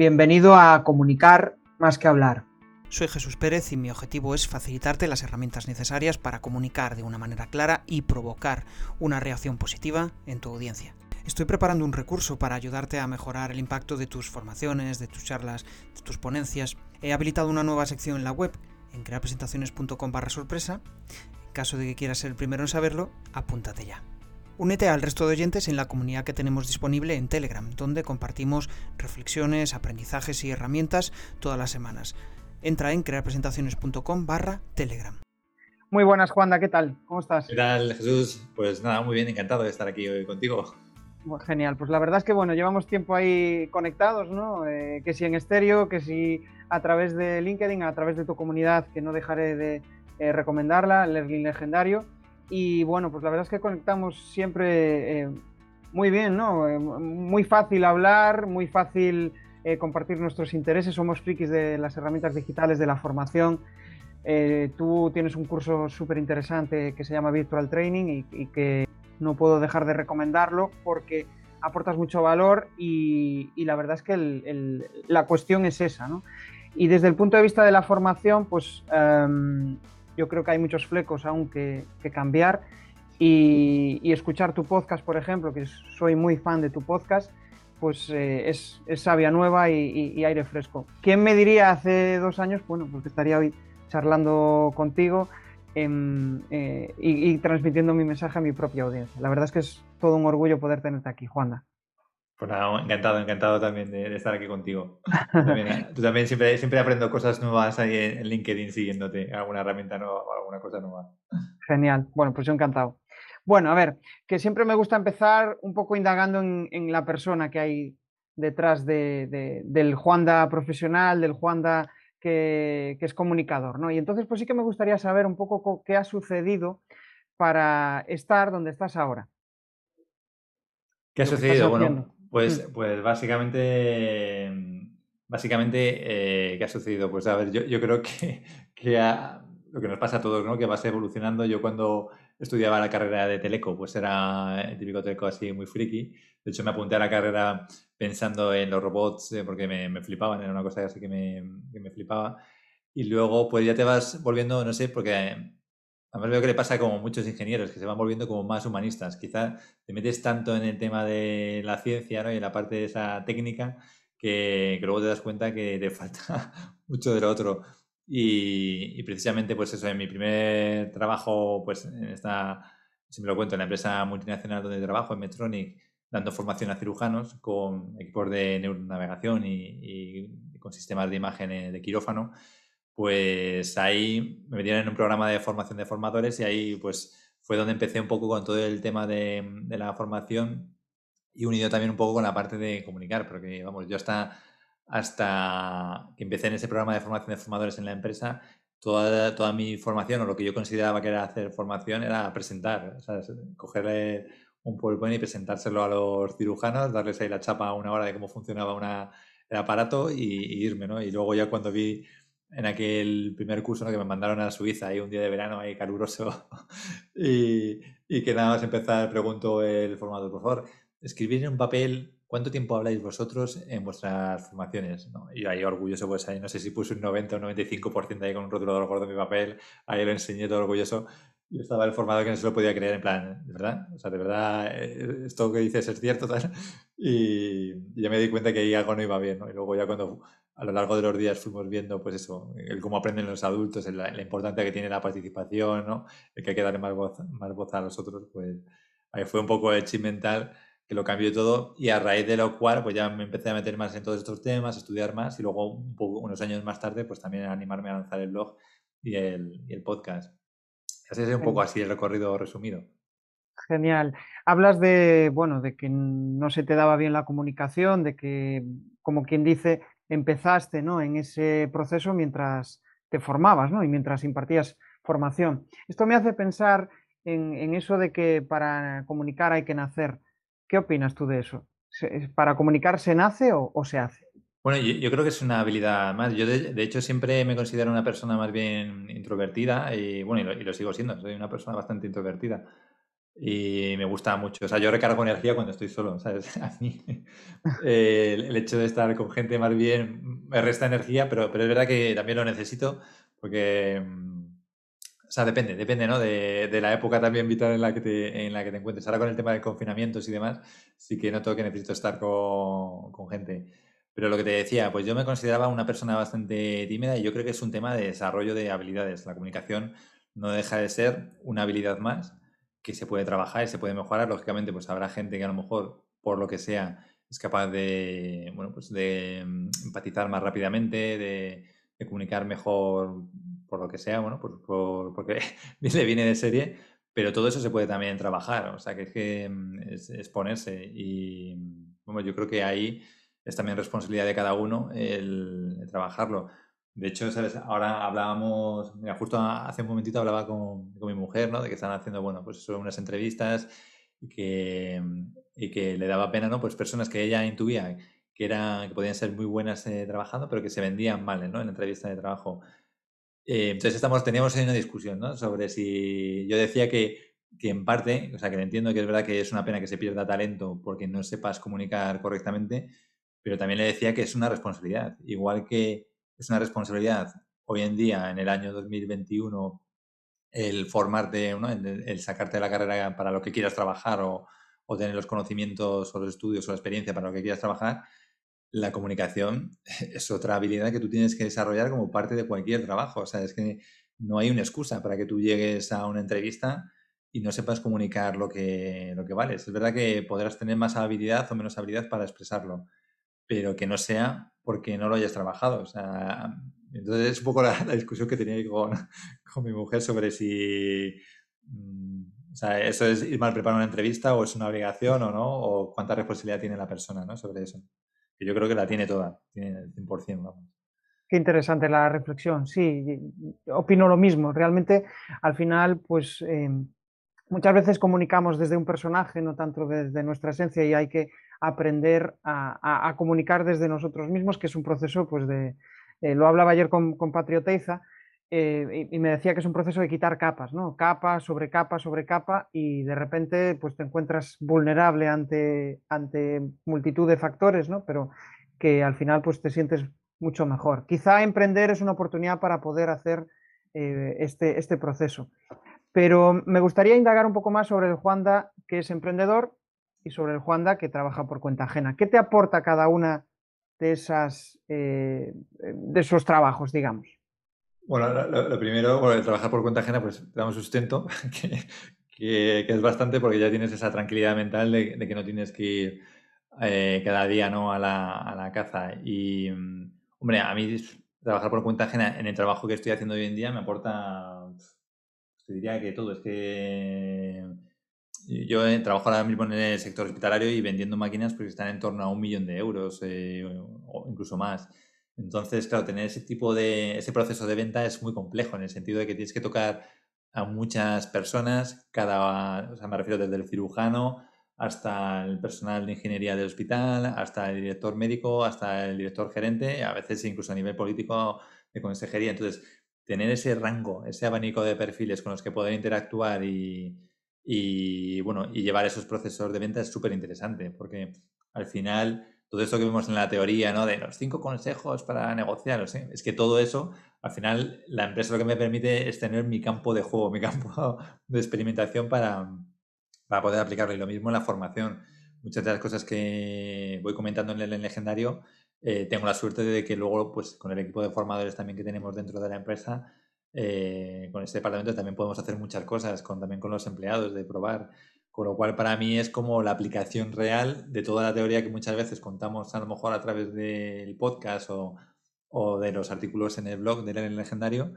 Bienvenido a Comunicar más que hablar. Soy Jesús Pérez y mi objetivo es facilitarte las herramientas necesarias para comunicar de una manera clara y provocar una reacción positiva en tu audiencia. Estoy preparando un recurso para ayudarte a mejorar el impacto de tus formaciones, de tus charlas, de tus ponencias. He habilitado una nueva sección en la web, en creapresentaciones.com barra sorpresa. En caso de que quieras ser el primero en saberlo, apúntate ya. Únete al resto de oyentes en la comunidad que tenemos disponible en Telegram, donde compartimos reflexiones, aprendizajes y herramientas todas las semanas. Entra en crearpresentaciones.com barra Telegram. Muy buenas, Juanda, ¿qué tal? ¿Cómo estás? ¿Qué tal, Jesús? Pues nada, muy bien, encantado de estar aquí hoy contigo. genial, pues la verdad es que bueno, llevamos tiempo ahí conectados, ¿no? Eh, que si en estéreo, que si a través de LinkedIn, a través de tu comunidad, que no dejaré de eh, recomendarla, Lerlin Legendario. Y bueno, pues la verdad es que conectamos siempre eh, muy bien, ¿no? muy fácil hablar, muy fácil eh, compartir nuestros intereses. Somos frikis de las herramientas digitales, de la formación. Eh, tú tienes un curso súper interesante que se llama Virtual Training y, que no puedo dejar de recomendarlo porque aportas mucho valor y, la verdad es que la cuestión es esa. ¿no? Y desde el punto de vista de la formación, pues em, yo creo que hay muchos flecos aún que, cambiar y, y, escuchar tu podcast, por ejemplo, que soy muy fan de tu podcast, pues eh, es, sabia nueva y, aire fresco. ¿Quién me diría hace dos años? Bueno, porque estaría hoy charlando contigo em, eh, y, transmitiendo mi mensaje a mi propia audiencia. La verdad es que es todo un orgullo poder tenerte aquí, Juanda. Pues nada, encantado, encantado también de, estar aquí contigo. Tú también, siempre, siempre aprendo cosas nuevas ahí en LinkedIn siguiéndote, alguna herramienta nueva o alguna cosa nueva. Genial, bueno, pues yo encantado. Bueno, a ver, que siempre me gusta empezar un poco indagando en, la persona que hay detrás del Juanda profesional, del Juanda que, que, es comunicador, ¿no? Y entonces, pues sí que me gustaría saber un poco qué ha sucedido para estar donde estás ahora. ¿Qué ha sucedido? Bueno, pues, mm. pues básicamente, básicamente, eh, ¿qué ha sucedido? Pues a ver, yo, creo que, que lo que nos pasa a todos, ¿no? Que vas evolucionando. Yo cuando estudiaba la carrera de Teleco, pues era el típico Teleco así muy friki. De hecho, me apunté a la carrera pensando en los robots eh, porque me, me, flipaban, era una cosa así que me, que me, flipaba. Y luego, pues ya te vas volviendo, no sé, porque además veo que le pasa como muchos ingenieros, que se van volviendo como más humanistas. Quizá te metes tanto en el tema de la ciencia ¿no? y en la parte de esa técnica que, que luego te das cuenta que te falta mucho de lo otro. Y, precisamente, pues eso, en mi primer trabajo, pues en esta, si me lo cuento, en la empresa multinacional donde trabajo, en Metronic, dando formación a cirujanos con equipos de neuronavegación y, y con sistemas de imagen eh, de quirófano, pues ahí me metieron en un programa de formación de formadores y ahí pues fue donde empecé un poco con todo el tema de, la formación y unido también un poco con la parte de comunicar, porque vamos, yo hasta hasta que empecé en ese programa de formación de formadores en la empresa, toda, toda mi formación o lo que yo consideraba que era hacer formación era presentar, cogerle un PowerPoint y presentárselo a los cirujanos, darles ahí la chapa una hora de cómo funcionaba una, el aparato y, irme, ¿no? Y luego ya cuando vi en aquel primer curso que me mandaron a Suiza, ahí un día de verano ahí caluroso, y, y que nada más empezar, pregunto el formador, por favor, escribir en un papel ¿cuánto tiempo habláis vosotros en vuestras formaciones? Y ahí orgulloso, pues ahí no sé si puse un 90 o 95% ahí con un rotulador gordo en mi papel, ahí lo enseñé todo orgulloso. Yo estaba el formador que no se lo podía creer, en plan, ¿de verdad? O sea, ¿de verdad eh, esto que dices es cierto? Tal? Y, ya me di cuenta que ahí algo no iba bien, ¿no? Y luego ya cuando a lo largo de los días fuimos viendo, pues eso, el cómo aprenden los adultos, la, la importancia que tiene la participación, ¿no? El que hay que darle más voz, más voz a los otros, pues ahí fue un poco el chip mental que lo cambió todo y a raíz de lo cual pues ya me empecé a meter más en todos estos temas, a estudiar más y luego un poco, unos años más tarde pues también a animarme a lanzar el blog y el, y el podcast. Así es un poco así el recorrido resumido. Genial. Hablas de, bueno, de que no se te daba bien la comunicación, de que, como quien dice, empezaste ¿no? en ese proceso mientras te formabas ¿no? y mientras impartías formación. Esto me hace pensar en, eso de que para comunicar hay que nacer. ¿Qué opinas tú de eso? ¿Para comunicar se nace o, se hace? Bueno, yo, creo que es una habilidad más. Yo, de, hecho, siempre me considero una persona más bien introvertida y, bueno, y lo, sigo siendo. Soy una persona bastante introvertida. Y me gusta mucho. O sea, yo recargo energía cuando estoy solo, ¿sabes? A mí el, hecho de estar con gente más bien me resta energía, pero, pero es verdad que también lo necesito porque, mm, o sea, depende, depende, ¿no? De, de, la época también vital en la, que te, en la que te encuentres. Ahora con el tema de confinamientos y demás, sí que noto que necesito estar con, con gente. Pero lo que te decía, pues yo me consideraba una persona bastante tímida y yo creo que es un tema de desarrollo de habilidades. La comunicación no deja de ser una habilidad más que se puede trabajar y se puede mejorar. Lógicamente, pues habrá gente que a lo mejor, por lo que sea, es capaz de, bueno, pues de mm, empatizar más rápidamente, de, comunicar mejor por lo que sea, bueno, por, por, porque le viene de serie, pero todo eso se puede también trabajar, o sea, que es que mm, ponerse y, bueno, yo creo que ahí es también responsabilidad de cada uno el trabajarlo. De hecho, ¿sabes? Ahora hablábamos, mira, justo hace un momentito hablaba con, mi mujer, ¿no? De que están haciendo, bueno, pues eso, unas entrevistas y que, y que le daba pena, ¿no? Pues personas que ella intuía que, era, que podían ser muy buenas eh, trabajando, pero que se vendían mal, ¿no? En la entrevista de trabajo. Eh, entonces estamos, teníamos ahí una discusión, ¿no? Sobre si yo decía que, que en parte, o sea, que entiendo que es verdad que es una pena que se pierda talento porque no sepas comunicar correctamente, pero también le decía que es una responsabilidad. Igual que es una responsabilidad hoy en día, en el año 2021, el formarte, el, sacarte de la carrera para lo que quieras trabajar o, tener los conocimientos o los estudios o la experiencia para lo que quieras trabajar, la comunicación es otra habilidad que tú tienes que desarrollar como parte de cualquier trabajo. O sea, es que no hay una excusa para que tú llegues a una entrevista y no sepas comunicar lo que, lo que vales. Es verdad que podrás tener más habilidad o menos habilidad para expresarlo, pero que no sea porque no lo hayas trabajado. O sea, entonces es un poco la, discusión que tenía con, con, mi mujer sobre si mm, o sea, eso es ir mal preparado una entrevista o es una obligación o no, o cuánta responsabilidad tiene la persona ¿no? sobre eso. Que yo creo que la tiene toda, tiene el 100%. Vamos. Qué interesante la reflexión, sí, opino lo mismo. Realmente, al final, pues eh, muchas veces comunicamos desde un personaje, no tanto desde nuestra esencia, y hay que aprender a, comunicar desde nosotros mismos, que es un proceso, pues de, eh, lo hablaba ayer con, con eh, y, me decía que es un proceso de quitar capas, ¿no? Capa sobre capa sobre capa y de repente pues te encuentras vulnerable ante, ante multitud de factores, ¿no? Pero que al final pues te sientes mucho mejor. Quizá emprender es una oportunidad para poder hacer eh, este, este proceso. Pero me gustaría indagar un poco más sobre el Juanda, que es emprendedor, y sobre el Juanda que trabaja por cuenta ajena. ¿Qué te aporta cada una de, esas, eh, de esos trabajos, digamos? Bueno, lo, primero, bueno, el trabajar por cuenta ajena, pues te da un sustento, que, es bastante porque ya tienes esa tranquilidad mental de, que no tienes que ir eh, cada día ¿no? a, la, a la caza. Y, mm, hombre, a mí trabajar por cuenta ajena en el trabajo que estoy haciendo hoy en día me aporta, te diría que todo, es que yo eh, trabajo ahora mismo en el sector hospitalario y vendiendo máquinas porque están en torno a un millón de euros eh, o incluso más. Entonces, claro, tener ese tipo de, ese proceso de venta es muy complejo en el sentido de que tienes que tocar a muchas personas, cada, o sea, me refiero desde el cirujano hasta el personal de ingeniería del hospital, hasta el director médico, hasta el director gerente, a veces incluso a nivel político de consejería. Entonces, tener ese rango, ese abanico de perfiles con los que poder interactuar y, y bueno, y llevar esos procesos de venta es súper interesante, porque al final todo eso que vemos en la teoría, ¿no? De los cinco consejos para negociar, es que todo eso, al final, la empresa lo que me permite es tener mi campo de juego, mi campo de experimentación para, para poder aplicarlo. Y lo mismo en la formación. Muchas de las cosas que voy comentando en el legendario, eh, tengo la suerte de que luego, pues con el equipo de formadores también que tenemos dentro de la empresa, eh, con este departamento también podemos hacer muchas cosas, con, también con los empleados, de probar. Con lo cual, para mí es como la aplicación real de toda la teoría que muchas veces contamos a lo mejor a través del podcast o, o de los artículos en el blog del legendario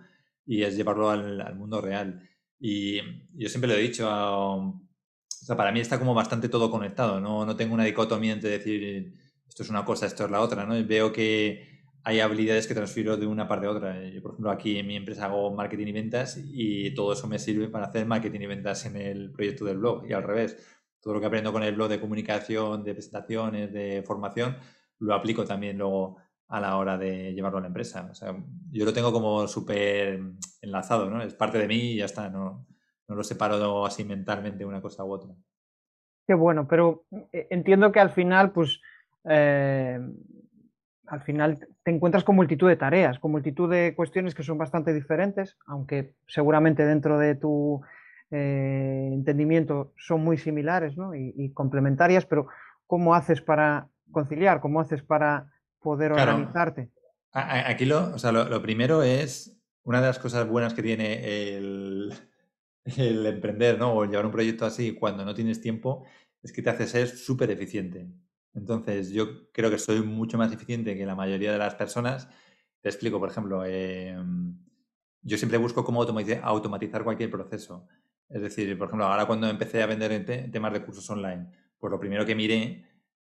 y es llevarlo al, mundo real. Y yo siempre lo he dicho, o sea, para mí está como bastante todo conectado, no, no tengo una dicotomía entre decir esto es una cosa, esto es la otra, ¿no? veo que hay habilidades que transfiero de una parte a otra. Yo, por ejemplo, aquí en mi empresa hago marketing y ventas y todo eso me sirve para hacer marketing y ventas en el proyecto del blog. Y al revés, todo lo que aprendo con el blog de comunicación, de presentaciones, de formación, lo aplico también luego a la hora de llevarlo a la empresa. O sea, yo lo tengo como súper enlazado, ¿no? Es parte de mí y ya está, ¿no? no lo separo así mentalmente una cosa u otra. Qué bueno, pero eh, entiendo que al final, pues, eh, al final te encuentras con multitud de tareas, con multitud de cuestiones que son bastante diferentes, aunque seguramente dentro de tu eh, entendimiento son muy similares y, complementarias, pero ¿cómo haces para conciliar? ¿Cómo haces para poder organizarte? Aquí lo, lo, primero es, una de las cosas buenas que tiene el, el emprender ¿no? o llevar un proyecto así cuando no tienes tiempo es que te hace ser súper eficiente. Entonces, yo creo que soy mucho más eficiente que la mayoría de las personas. Te explico, por ejemplo, em, yo siempre busco cómo automatizar cualquier proceso. Es decir, por ejemplo, ahora cuando empecé a vender temas de cursos online, pues lo primero que miré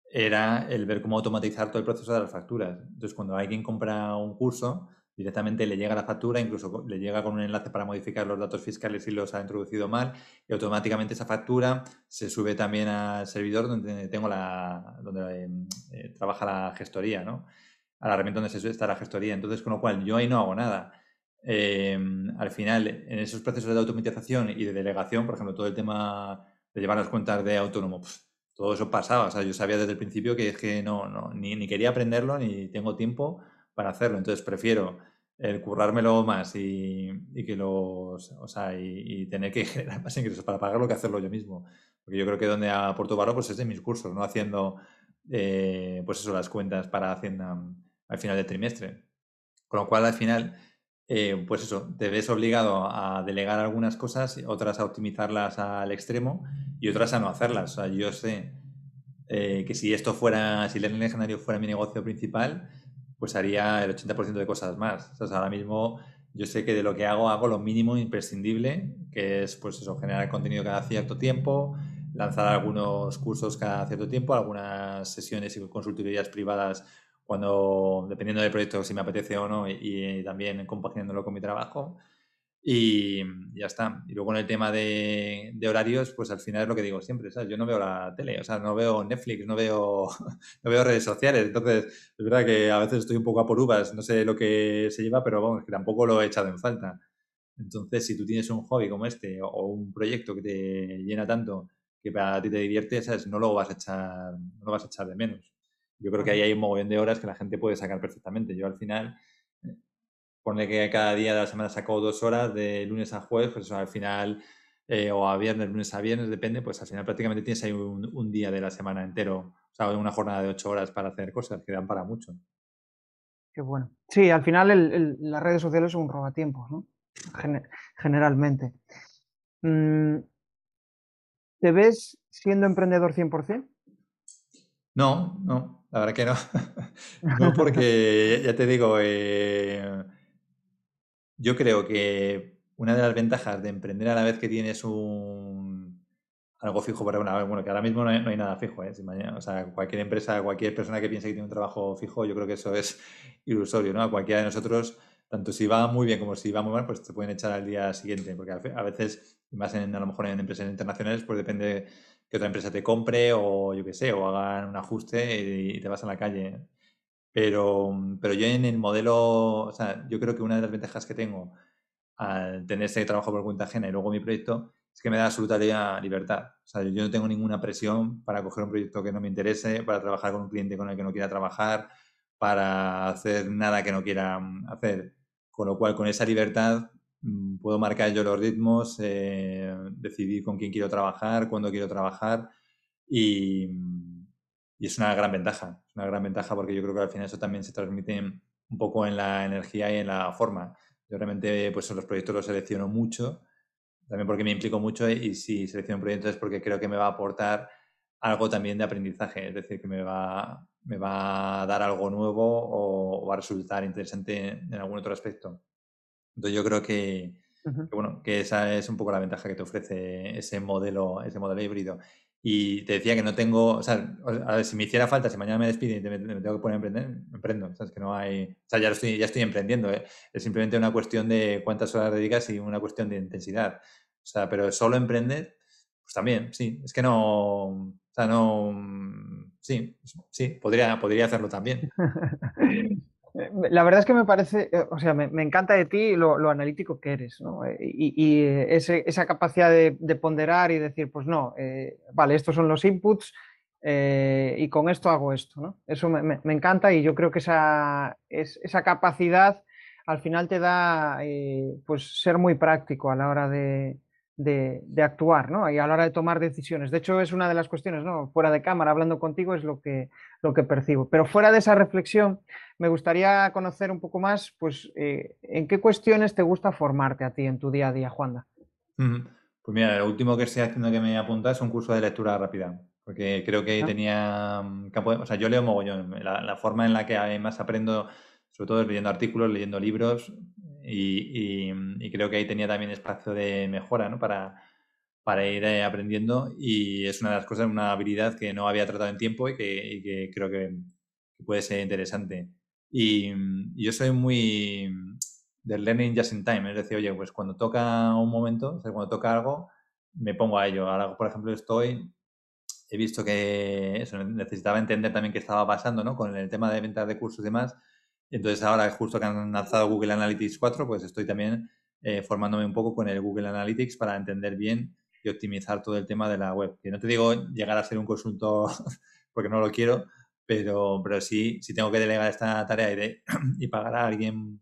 era el ver cómo automatizar todo el proceso de las facturas. Entonces, cuando alguien compra un curso, directamente le llega la factura, incluso le llega con un enlace para modificar los datos fiscales si los ha introducido mal y automáticamente esa factura se sube también al servidor donde tengo la donde eh, trabaja la gestoría, ¿no? A la herramienta donde se está la gestoría. Entonces, con lo cual yo ahí no hago nada. Em, al final, en esos procesos de automatización y de delegación, por ejemplo, todo el tema de llevar las cuentas de autónomo, pues, todo eso pasaba. O sea, yo sabía desde el principio que es que no, no ni, ni quería aprenderlo ni tengo tiempo para hacerlo. Entonces prefiero el currármelo más y, que los, o sea, y, tener que generar más ingresos para pagarlo que hacerlo yo mismo. Porque yo creo que donde aporto valor pues es de mis cursos, no haciendo eh, pues eso, las cuentas para Hacienda al final del trimestre. Con lo cual al final, eh, pues eso, te ves obligado a delegar algunas cosas, otras a optimizarlas al extremo y otras a no hacerlas. O sea, yo sé eh, que si esto fuera, si el legendario fuera mi negocio principal, pues haría el 80% de cosas más. O sea, ahora mismo yo sé que de lo que hago hago lo mínimo imprescindible, que es pues generar contenido cada cierto tiempo, lanzar algunos cursos cada cierto tiempo, algunas sesiones y consultorías privadas cuando, dependiendo del proyecto, si me apetece o no, y, y también compaginándolo con mi trabajo. Y ya está. Y luego en el tema de, horarios, pues al final es lo que digo siempre, ¿sabes? Yo no veo la tele, o sea, no veo Netflix, no veo, no veo redes sociales. Entonces, es verdad que a veces estoy un poco a por uvas, no sé lo que se lleva, pero vamos, que tampoco lo he echado en falta. Entonces, si tú tienes un hobby como este o un proyecto que te llena tanto que para ti te divierte, ¿sabes? No lo vas a echar, no lo vas a echar de menos. Yo creo que ahí hay un mogollón de horas que la gente puede sacar perfectamente. Yo al final pone que cada día de la semana saco dos horas de lunes a jueves, pues al final, eh, o a viernes, lunes a viernes, depende, pues al final prácticamente tienes ahí un, día de la semana entero, o sea, una jornada de ocho horas para hacer cosas que dan para mucho. Qué bueno. Sí, al final las redes sociales son un robatiempos, ¿no? generalmente. Mm, ¿Te ves siendo emprendedor 100%? No, no, la verdad que no. no, porque ya te digo, eh, yo creo que una de las ventajas de emprender a la vez que tienes un algo fijo para una bueno que ahora mismo no hay, nada fijo ¿eh? o sea cualquier empresa cualquier persona que piense que tiene un trabajo fijo yo creo que eso es ilusorio no a cualquiera de nosotros tanto si va muy bien como si va muy mal pues te pueden echar al día siguiente porque a veces más en, a lo mejor en empresas internacionales pues depende que otra empresa te compre o yo qué sé o hagan un ajuste y, y te vas a la calle pero, pero yo en el modelo, o sea, yo creo que una de las ventajas que tengo al tener ese trabajo por cuenta ajena y luego mi proyecto es que me da absoluta libertad. O sea, yo no tengo ninguna presión para coger un proyecto que no me interese, para trabajar con un cliente con el que no quiera trabajar, para hacer nada que no quiera mm, hacer. Con lo cual, con esa libertad mm, puedo marcar yo los ritmos, eh, decidir con quién quiero trabajar, cuándo quiero trabajar y, y es una gran ventaja, una gran ventaja porque yo creo que al final eso también se transmite un poco en la energía y en la forma. Yo realmente, pues los proyectos los selecciono mucho, también porque me implico mucho y si selecciono un proyecto es porque creo que me va a aportar algo también de aprendizaje, es decir, que me va, me va a dar algo nuevo o, va a resultar interesante en algún otro aspecto. Entonces yo creo que, que, bueno, que esa es un poco la ventaja que te ofrece ese modelo, ese modelo híbrido. Y te decía que no tengo, o sea, si me hiciera falta, si mañana me despiden y me, tengo que poner a emprender, emprendo. O que no hay, o sea, ya, estoy, ya estoy emprendiendo. ¿eh? Es simplemente una cuestión de cuántas horas dedicas y una cuestión de intensidad. O sea, pero solo emprender, pues también, sí. Es que no, o sea, no, sí, sí, podría, podría hacerlo también. Eh, la verdad es que me parece, eh, o sea, me, encanta de ti lo, analítico que eres, ¿no? Eh, y, esa capacidad de, ponderar y decir, pues no, vale, estos son los inputs y con esto hago esto, ¿no? Eso me, encanta y yo creo que esa, esa capacidad al final te da, pues, ser muy práctico a la hora de, de, actuar, ¿no? Y a la hora de tomar decisiones. De hecho, es una de las cuestiones, ¿no? Fuera de cámara, hablando contigo, es lo que, lo que percibo. Pero fuera de esa reflexión, me gustaría conocer un poco más, pues, eh, ¿en qué cuestiones te gusta formarte a ti en tu día a día, Juanda? Pues mira, lo último que estoy haciendo que me apunta es un curso de lectura rápida, porque creo que ah. tenía mm, o sea, yo leo mogollón. La, la forma en la que además aprendo, sobre todo leyendo artículos, leyendo libros, y, creo que ahí tenía también espacio de mejora ¿no? para, para ir eh, aprendiendo y es una de las cosas, una habilidad que no había tratado en tiempo y que, creo que, puede ser interesante. Y, yo soy muy del learning just in time, es decir, oye, pues cuando toca un momento, cuando toca algo, me pongo a ello. Ahora, por ejemplo, estoy, he visto que eso, necesitaba entender también qué estaba pasando ¿no? con el tema de ventas de cursos y demás entonces ahora justo que han lanzado Google Analytics 4, pues estoy también eh, formándome un poco con el Google Analytics para entender bien y optimizar todo el tema de la web. Que no te digo llegar a ser un consultor porque no lo quiero, pero, pero sí, si tengo que delegar esta tarea y, de, y pagar a alguien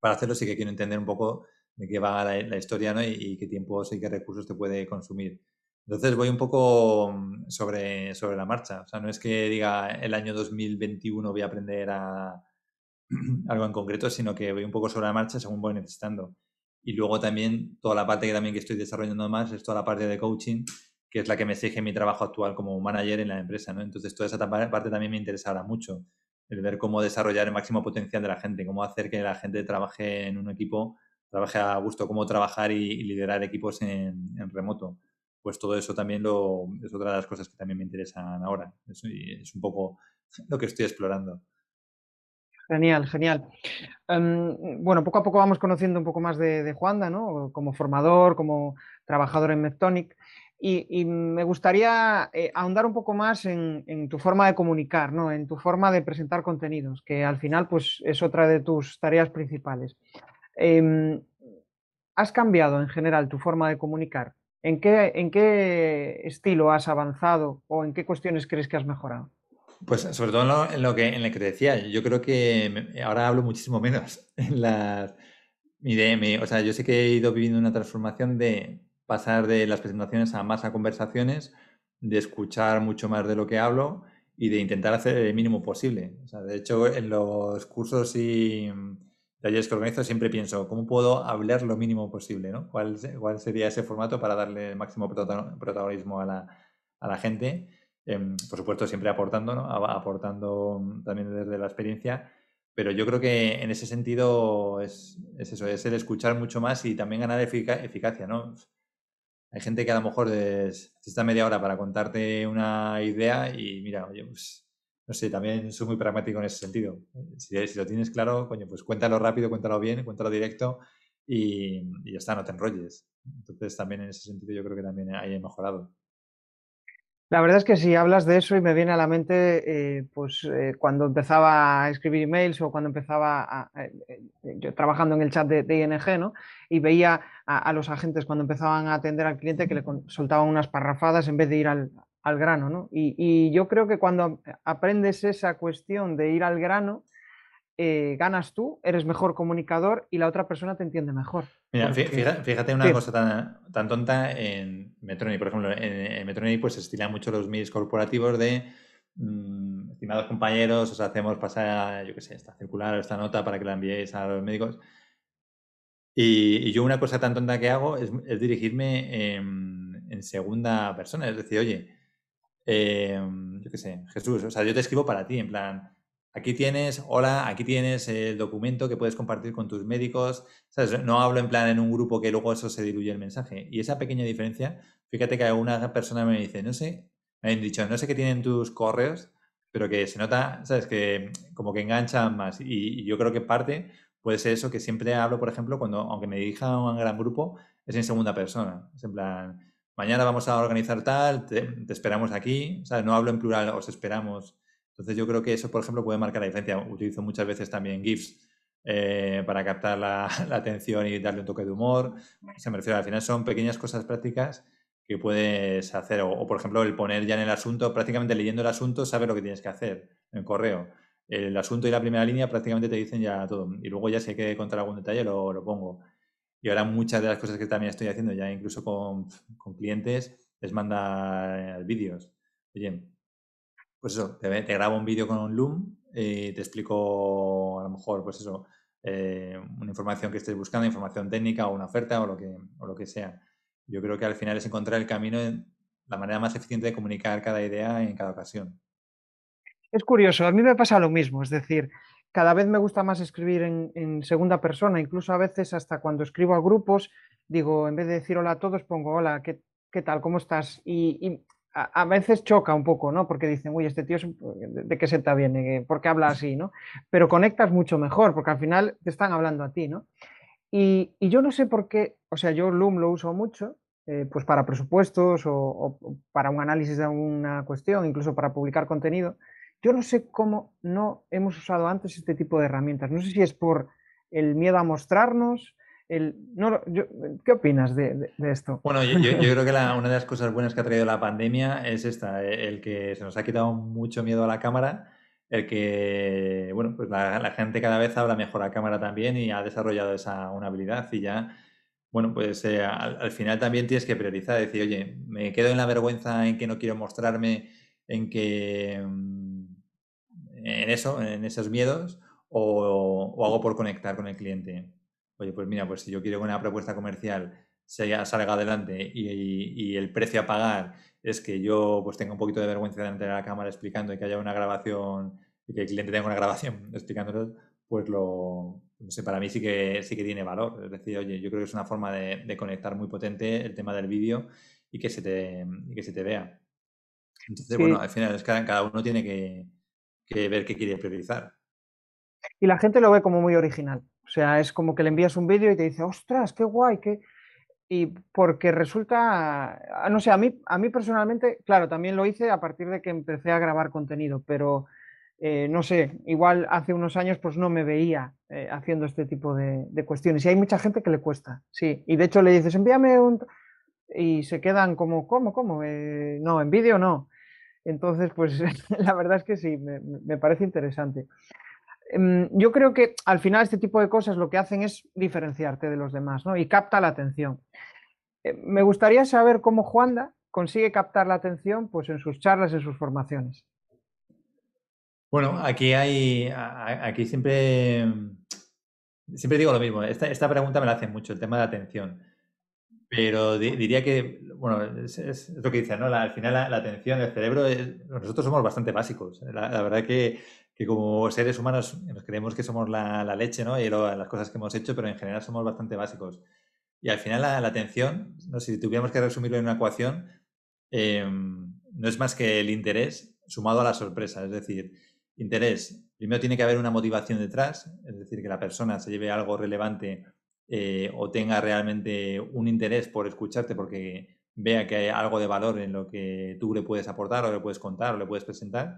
para hacerlo, sí que quiero entender un poco de qué va la, historia ¿no? y, qué tiempos y qué recursos te puede consumir. Entonces voy un poco mm, sobre, sobre la marcha. O sea, no es que diga el año 2021 voy a aprender a, algo en concreto, sino que voy un poco sobre la marcha según voy necesitando. Y luego también toda la parte que también que estoy desarrollando más es toda la parte de coaching, que es la que me exige mi trabajo actual como manager en la empresa, ¿no? Entonces toda esa parte también me interesará mucho, el ver cómo desarrollar el máximo potencial de la gente, cómo hacer que la gente trabaje en un equipo, trabaje a gusto, cómo trabajar y, liderar equipos en, remoto. Pues todo eso también lo, es otra de las cosas que también me interesan ahora. es un poco lo que estoy explorando. Genial, genial. Em, bueno, poco a poco vamos conociendo un poco más de, Juanda, ¿no? Como formador, como trabajador en Meptonic. Y, me gustaría eh, ahondar un poco más en, tu forma de comunicar, ¿no? En tu forma de presentar contenidos, que al final pues, es otra de tus tareas principales. Em, ¿Has cambiado en general tu forma de comunicar? ¿En qué, ¿En qué estilo has avanzado o en qué cuestiones crees que has mejorado? Pues sobre todo en lo, que, en lo que te decía, yo creo que ahora hablo muchísimo menos en las... Mi, o sea, yo sé que he ido viviendo una transformación de pasar de las presentaciones a más a conversaciones, de escuchar mucho más de lo que hablo y de intentar hacer el mínimo posible. O sea, de hecho, en los cursos y talleres que organizo siempre pienso, ¿cómo puedo hablar lo mínimo posible? ¿no? ¿Cuál, ¿Cuál sería ese formato para darle el máximo protagonismo a la, a la gente? Em, por supuesto, siempre aportando, ¿no? aportando también desde la experiencia, pero yo creo que en ese sentido es, eso, es el escuchar mucho más y también ganar eficacia, ¿no? Hay gente que a lo mejor está media hora para contarte una idea y mira, oye, pues no sé, también soy muy pragmático en ese sentido. Si, si lo tienes claro, coño, pues cuéntalo rápido, cuéntalo bien, cuéntalo directo y, y ya está, no te enrolles. Entonces también en ese sentido yo creo que también hay mejorado. La verdad es que si hablas de eso y me viene a la mente, eh, pues eh, cuando empezaba a escribir emails o cuando empezaba eh, yo trabajando en el chat de, ING, ¿no? Y veía a, los agentes cuando empezaban a atender al cliente que le soltaban unas parrafadas en vez de ir al, grano, ¿no? y, yo creo que cuando aprendes esa cuestión de ir al grano, eh, ganas tú, eres mejor comunicador y la otra persona te entiende mejor. Mira, fíjate, una cosa tan, tonta en Metronic, por ejemplo, en, Metronic pues se estilan mucho los mails corporativos de mm, estimados compañeros, os hacemos pasar, yo qué sé, esta circular o esta nota para que la enviéis a los médicos. Y, yo una cosa tan tonta que hago es, dirigirme en, segunda persona, es decir, oye, em, yo qué sé, Jesús, o sea, yo te escribo para ti, en plan, Aquí tienes, hola, aquí tienes el documento que puedes compartir con tus médicos. No hablo en plan en un grupo que luego eso se diluye el mensaje. Y esa pequeña diferencia, fíjate que alguna persona me dice, no sé, me han dicho, no sé qué tienen tus correos, pero que se nota, ¿sabes? Que como que enganchan más. Y, yo creo que parte puede ser eso que siempre hablo, por ejemplo, cuando, aunque me dirija a un gran grupo, es en segunda persona. Es en plan, mañana vamos a organizar tal, te, esperamos aquí. No hablo en plural, os esperamos Entonces yo creo que eso, por ejemplo, puede marcar la diferencia. Utilizo muchas veces también GIFs eh, para captar la, atención y darle un toque de humor. Se me refiero, al final son pequeñas cosas prácticas que puedes hacer. O, por ejemplo, el poner ya en el asunto, prácticamente leyendo el asunto, sabes lo que tienes que hacer en correo. El asunto y la primera línea prácticamente te dicen ya todo. Y luego ya si hay que contar algún detalle, lo, lo pongo. Y ahora muchas de las cosas que también estoy haciendo ya incluso con, con clientes les manda eh, vídeos. Oye, pues eso, te, grabo un vídeo con un Loom y te explico a lo mejor, pues eso, eh, una información que estés buscando, información técnica o una oferta o lo que, o lo que sea. Yo creo que al final es encontrar el camino, en la manera más eficiente de comunicar cada idea en cada ocasión. Es curioso, a mí me pasa lo mismo, es decir, cada vez me gusta más escribir en, segunda persona, incluso a veces hasta cuando escribo a grupos, digo, en vez de decir hola a todos, pongo hola, ¿qué, qué tal? ¿Cómo estás? Y, a, veces choca un poco, ¿no? Porque dicen, uy, este tío, ¿de qué se te viene? ¿Por qué habla así, no? Pero conectas mucho mejor, porque al final te están hablando a ti, ¿no? Y, yo no sé por qué, o sea, yo Loom lo uso mucho, eh, pues para presupuestos o, para un análisis de alguna cuestión, incluso para publicar contenido. Yo no sé cómo no hemos usado antes este tipo de herramientas. No sé si es por el miedo a mostrarnos, no, ¿Qué opinas de, esto? Bueno, yo, creo que una de las cosas buenas que ha traído la pandemia es esta, el que se nos ha quitado mucho miedo a la cámara, el que, bueno, pues la, gente cada vez habla mejor a cámara también y ha desarrollado esa una habilidad y ya, bueno, pues eh, al, final también tienes que priorizar, decir, oye, me quedo en la vergüenza en que no quiero mostrarme, en que, mm, en eso, en esos miedos, o hago por conectar con el cliente oye, pues mira, pues si yo quiero que una propuesta comercial salga adelante y, el precio a pagar es que yo pues tenga un poquito de vergüenza delante de la cámara explicando y que haya una grabación y que el cliente tenga una grabación explicándolo, pues lo, no sé, para mí sí que, sí que tiene valor. Es decir, oye, yo creo que es una forma de, conectar muy potente el tema del vídeo y que se te, que se te vea. Entonces, bueno, al final es cada, cada uno tiene que, que ver qué quiere priorizar. Y la gente lo ve como muy original. Sea, es como que le envías un vídeo y te dice, ostras, qué guay, qué... Y porque resulta, ah, no sé, a mí, a mí personalmente, claro, también lo hice a partir de que empecé a grabar contenido, pero eh, no sé, igual hace unos años pues no me veía eh, haciendo este tipo de, cuestiones. Y hay mucha gente que le cuesta, sí. Y de hecho le dices, envíame un... Y se quedan como, ¿cómo, cómo? Eh, no, en vídeo no. Entonces, pues la verdad es que sí, me parece interesante. Em, yo creo que al final este tipo de cosas lo que hacen es diferenciarte de los demás ¿no? y capta la atención. Eh, me gustaría saber cómo Juanda consigue captar la atención pues, en sus charlas, en sus formaciones. Bueno, aquí hay, aquí siempre, siempre digo lo mismo. Esta, pregunta me la hacen mucho, el tema de atención. Pero diría que, bueno, es, lo que dicen, ¿no? al final la, atención, el cerebro, nosotros somos bastante básicos. La, la verdad que que como seres humanos nos creemos que somos la, leche, ¿no? Y las cosas que hemos hecho, pero en general somos bastante básicos. Y al final la, atención, ¿no? si tuviéramos que resumirlo en una ecuación, em, no es más que el interés sumado a la sorpresa. Es decir, interés, primero tiene que haber una motivación detrás, es decir, que la persona se lleve algo relevante eh, o tenga realmente un interés por escucharte porque vea que hay algo de valor en lo que tú le puedes aportar o le puedes contar o le puedes presentar.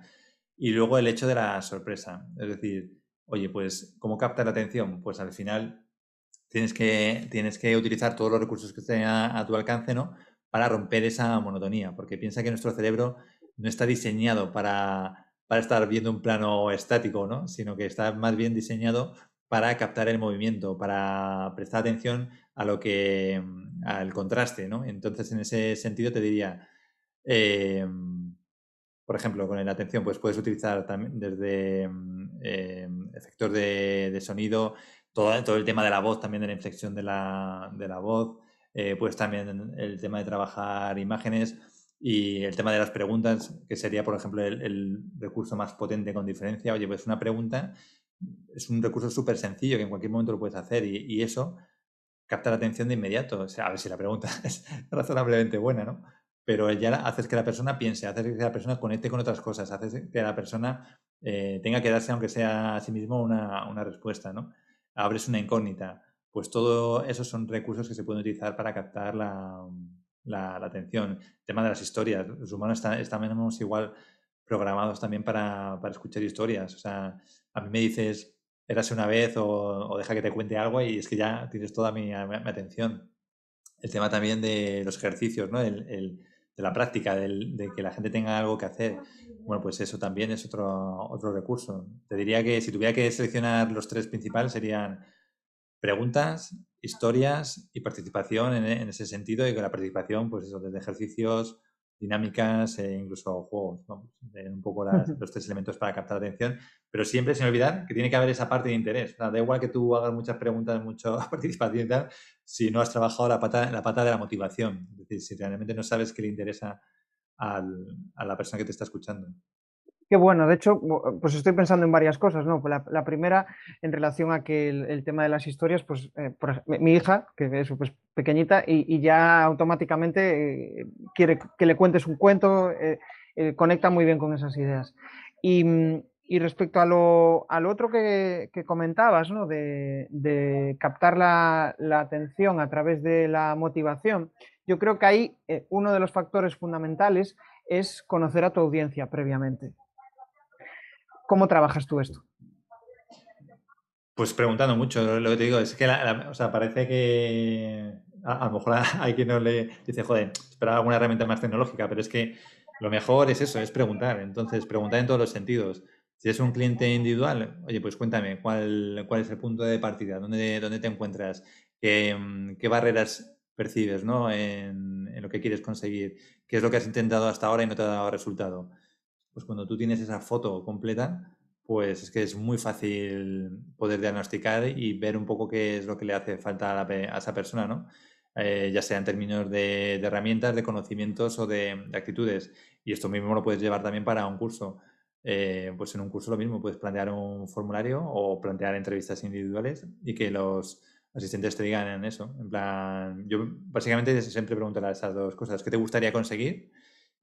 Y luego el hecho de la sorpresa. Es decir, oye, pues, ¿cómo captar la atención? Pues al final tienes que, tienes que utilizar todos los recursos que estén a, tu alcance, ¿no? Para romper esa monotonía. Porque piensa que nuestro cerebro no está diseñado para, para estar viendo un plano estático, ¿no? Sino que está más bien diseñado para captar el movimiento, para prestar atención a lo que, al contraste, ¿no? Entonces, en ese sentido te diría, eh, por ejemplo, con la atención, pues puedes utilizar también desde mm, eh, efectos de, sonido, todo, todo, el tema de la voz, también de la inflexión de la, de la voz, eh, pues también el tema de trabajar imágenes y el tema de las preguntas, que sería, por ejemplo, el, recurso más potente con diferencia. Oye, pues una pregunta es un recurso súper sencillo que en cualquier momento lo puedes hacer y, y eso capta la atención de inmediato. O sea, a ver si la pregunta es razonablemente buena, ¿no? Pero ya haces que la persona piense, haces que la persona conecte con otras cosas, haces que la persona eh, tenga que darse, aunque sea a sí mismo, una, una, respuesta, ¿no? Abres una incógnita. Pues todo esos son recursos que se pueden utilizar para captar la, la, atención. El tema de las historias. Los humanos estamos igual programados también para, para escuchar historias. O sea, a mí me dices, eras una vez o, deja que te cuente algo y es que ya tienes toda mi, atención. El tema también de los ejercicios, ¿no? El, de la práctica, de que la gente tenga algo que hacer. Bueno, pues eso también es otro, otro recurso. Te diría que si tuviera que seleccionar los tres principales serían preguntas, historias y participación en, en ese sentido y con la participación, pues eso, desde ejercicios, dinámicas e incluso juegos, un poco los tres elementos para captar atención, pero siempre sin olvidar que tiene que haber esa parte de interés. da igual que tú hagas muchas preguntas, mucha participación y tal, si no has trabajado la pata, la pata de la motivación, es decir, si realmente no sabes qué le interesa al, a la persona que te está escuchando. Bueno, de hecho, pues estoy pensando en varias cosas, ¿no? La, primera, en relación a que el, tema de las historias, pues eh, mi hija, que es pues, pequeñita, y, ya automáticamente eh, quiere que le cuentes un cuento, eh, conecta muy bien con esas ideas. Y, respecto a lo, otro que, comentabas, ¿no? De, captar la, la, atención a través de la motivación, yo creo que ahí uno de los factores fundamentales es conocer a tu audiencia previamente. ¿Cómo trabajas tú esto? Pues preguntando mucho, lo que te digo es que o sea, parece que a, lo mejor hay quien no le dice, joder, esperaba alguna herramienta más tecnológica, pero es que lo mejor es eso, es preguntar. Entonces, preguntar en todos los sentidos. Si es un cliente individual, oye, pues cuéntame, ¿cuál, cuál es el punto de partida? ¿Dónde, dónde te encuentras? ¿Qué, qué barreras percibes ¿no? en, lo que quieres conseguir? ¿Qué es lo que has intentado hasta ahora y no te ha dado resultado? Pues cuando tú tienes esa foto completa, pues es que es muy fácil poder diagnosticar y ver un poco qué es lo que le hace falta a, esa persona, ¿no? Eh, ya sea en términos de, herramientas, de conocimientos o de, actitudes. Y esto mismo lo puedes llevar también para un curso. Eh, pues en un curso lo mismo, puedes plantear un formulario o plantear entrevistas individuales y que los asistentes te digan en eso. En plan, yo básicamente siempre pregunto esas dos cosas. ¿Qué te gustaría conseguir?